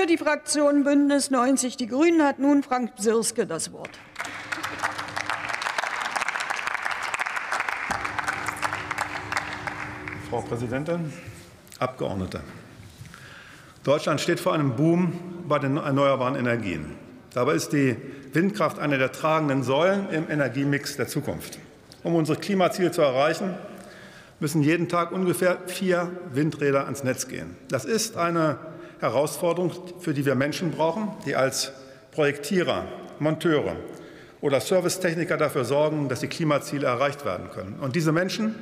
Für die Fraktion Bündnis 90 Die Grünen hat nun Frank Sirske das Wort. Frau Präsidentin, Abgeordnete! Deutschland steht vor einem Boom bei den erneuerbaren Energien. Dabei ist die Windkraft eine der tragenden Säulen im Energiemix der Zukunft. Um unsere Klimaziele zu erreichen, müssen jeden Tag ungefähr vier Windräder ans Netz gehen. Das ist eine Herausforderung, für die wir Menschen brauchen, die als Projektierer, Monteure oder Servicetechniker dafür sorgen, dass die Klimaziele erreicht werden können. Und diese Menschen,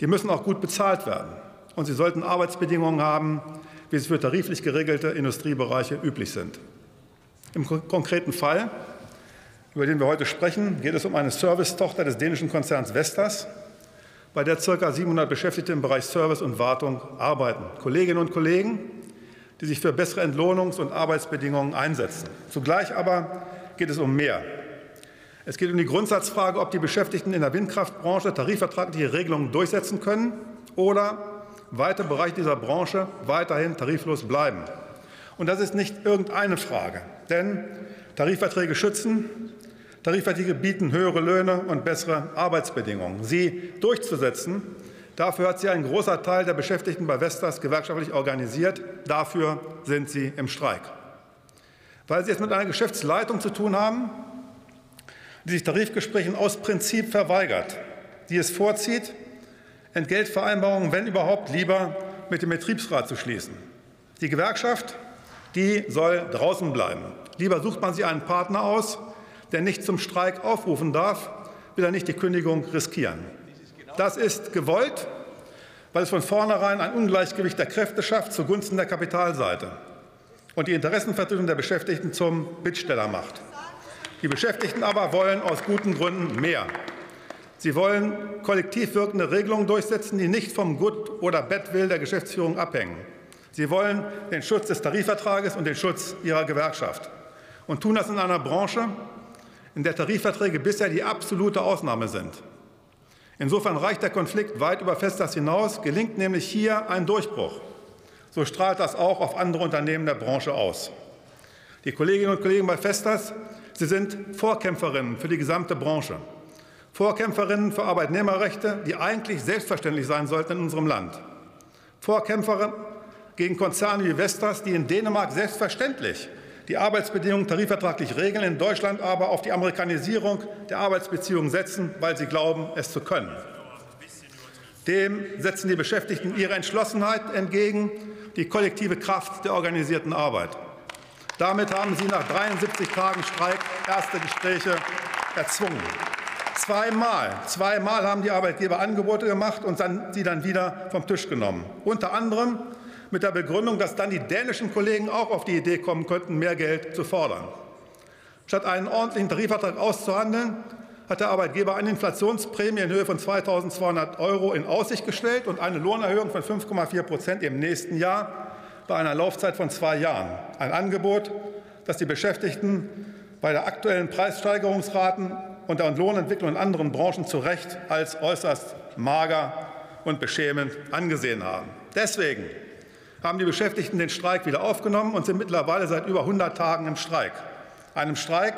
die müssen auch gut bezahlt werden. Und sie sollten Arbeitsbedingungen haben, wie sie für tariflich geregelte Industriebereiche üblich sind. Im konkreten Fall, über den wir heute sprechen, geht es um eine Servicetochter des dänischen Konzerns Vestas, bei der ca. 700 Beschäftigte im Bereich Service und Wartung arbeiten. Kolleginnen und Kollegen, die sich für bessere Entlohnungs- und Arbeitsbedingungen einsetzen. Zugleich aber geht es um mehr. Es geht um die Grundsatzfrage, ob die Beschäftigten in der Windkraftbranche tarifvertragliche Regelungen durchsetzen können oder weite Bereiche dieser Branche weiterhin tariflos bleiben. Und das ist nicht irgendeine Frage, denn Tarifverträge schützen, Tarifverträge bieten höhere Löhne und bessere Arbeitsbedingungen. Sie durchzusetzen, dafür hat sich ein großer Teil der Beschäftigten bei Vestas gewerkschaftlich organisiert. Dafür sind sie im Streik. Weil sie es mit einer Geschäftsleitung zu tun haben, die sich Tarifgesprächen aus Prinzip verweigert, die es vorzieht, Entgeltvereinbarungen, wenn überhaupt, lieber mit dem Betriebsrat zu schließen. Die Gewerkschaft, die soll draußen bleiben. Lieber sucht man sich einen Partner aus, der nicht zum Streik aufrufen darf, will er nicht die Kündigung riskieren. Das ist gewollt, weil es von vornherein ein Ungleichgewicht der Kräfte schafft zugunsten der Kapitalseite und die Interessenvertretung der Beschäftigten zum Bittsteller macht. Die Beschäftigten aber wollen aus guten Gründen mehr. Sie wollen kollektiv wirkende Regelungen durchsetzen, die nicht vom Gut- oder Bettwill der Geschäftsführung abhängen. Sie wollen den Schutz des Tarifvertrages und den Schutz ihrer Gewerkschaft und tun das in einer Branche, in der Tarifverträge bisher die absolute Ausnahme sind. Insofern reicht der Konflikt weit über Festas hinaus, gelingt nämlich hier ein Durchbruch. So strahlt das auch auf andere Unternehmen der Branche aus. Die Kolleginnen und Kollegen bei Festas, sie sind Vorkämpferinnen für die gesamte Branche. Vorkämpferinnen für Arbeitnehmerrechte, die eigentlich selbstverständlich sein sollten in unserem Land. Vorkämpferinnen gegen Konzerne wie Vestas, die in Dänemark selbstverständlich die Arbeitsbedingungen tarifvertraglich regeln, in Deutschland aber auf die Amerikanisierung der Arbeitsbeziehungen setzen, weil sie glauben, es zu können. Dem setzen die Beschäftigten ihre Entschlossenheit entgegen, die kollektive Kraft der organisierten Arbeit. Damit haben sie nach 73 Tagen Streik erste Gespräche erzwungen. Zweimal, zweimal haben die Arbeitgeber Angebote gemacht und dann, sie dann wieder vom Tisch genommen. Unter anderem mit der Begründung, dass dann die dänischen Kollegen auch auf die Idee kommen könnten, mehr Geld zu fordern. Statt einen ordentlichen Tarifvertrag auszuhandeln, hat der Arbeitgeber eine Inflationsprämie in Höhe von 2.200 Euro in Aussicht gestellt und eine Lohnerhöhung von 5,4 Prozent im nächsten Jahr bei einer Laufzeit von zwei Jahren. Ein Angebot, das die Beschäftigten bei der aktuellen Preissteigerungsraten und der Lohnentwicklung in anderen Branchen zu Recht als äußerst mager und beschämend angesehen haben. Deswegen haben die Beschäftigten den Streik wieder aufgenommen und sind mittlerweile seit über 100 Tagen im Streik. Einem Streik,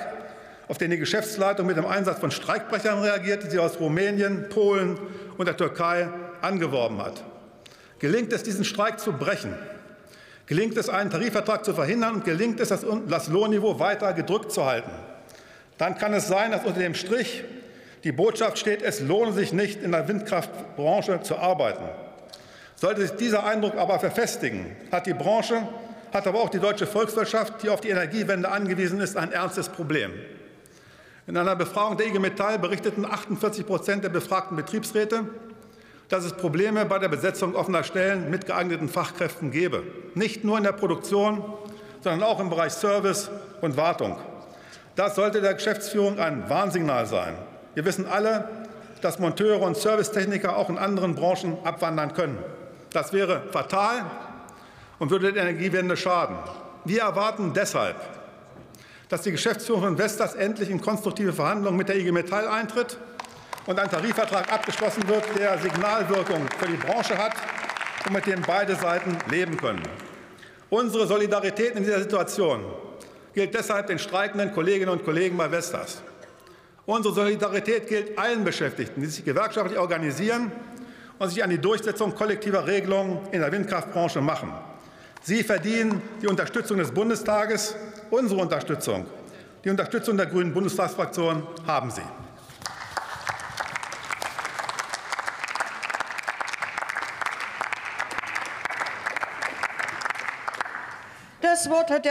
auf den die Geschäftsleitung mit dem Einsatz von Streikbrechern reagiert, die sie aus Rumänien, Polen und der Türkei angeworben hat. Gelingt es, diesen Streik zu brechen, gelingt es, einen Tarifvertrag zu verhindern und gelingt es, das Lohnniveau weiter gedrückt zu halten, dann kann es sein, dass unter dem Strich die Botschaft steht, es lohne sich nicht, in der Windkraftbranche zu arbeiten. Sollte sich dieser Eindruck aber verfestigen, hat die Branche, hat aber auch die deutsche Volkswirtschaft, die auf die Energiewende angewiesen ist, ein ernstes Problem. In einer Befragung der IG Metall berichteten 48 Prozent der befragten Betriebsräte, dass es Probleme bei der Besetzung offener Stellen mit geeigneten Fachkräften gebe. Nicht nur in der Produktion, sondern auch im Bereich Service und Wartung. Das sollte der Geschäftsführung ein Warnsignal sein. Wir wissen alle, dass Monteure und Servicetechniker auch in anderen Branchen abwandern können. Das wäre fatal und würde der Energiewende schaden. Wir erwarten deshalb, dass die Geschäftsführung von Vestas endlich in konstruktive Verhandlungen mit der IG Metall eintritt und ein Tarifvertrag abgeschlossen wird, der Signalwirkung für die Branche hat und mit dem beide Seiten leben können. Unsere Solidarität in dieser Situation gilt deshalb den streikenden Kolleginnen und Kollegen bei Vestas. Unsere Solidarität gilt allen Beschäftigten, die sich gewerkschaftlich organisieren und sich an die Durchsetzung kollektiver Regelungen in der Windkraftbranche machen. Sie verdienen die Unterstützung des Bundestages, unsere Unterstützung. Die Unterstützung der Grünen Bundestagsfraktion haben Sie. Das Wort hat der